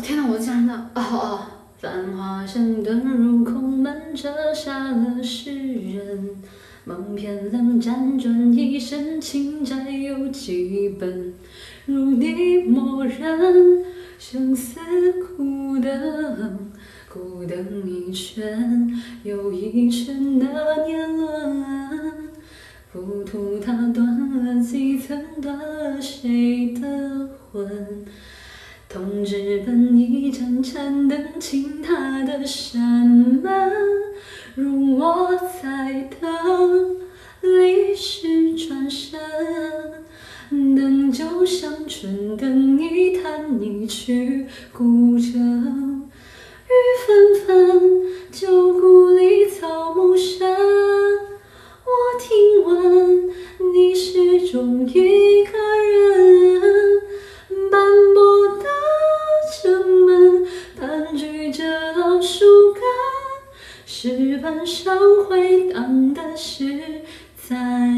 天哪，我竟然的哦哦，繁华声遁入空门，折煞了世人。梦偏冷，辗转一生，情债有几本？如你默认，相思苦等，苦等一圈又一圈的年轮。浮屠它断了几层，断了谁的？同纸本一盏盏灯，倾塌的山门，如我在等，历史转身，等就像春灯一弹一曲古筝，雨纷纷，旧故里草木深，我听闻你始终一个石板上回荡的是在。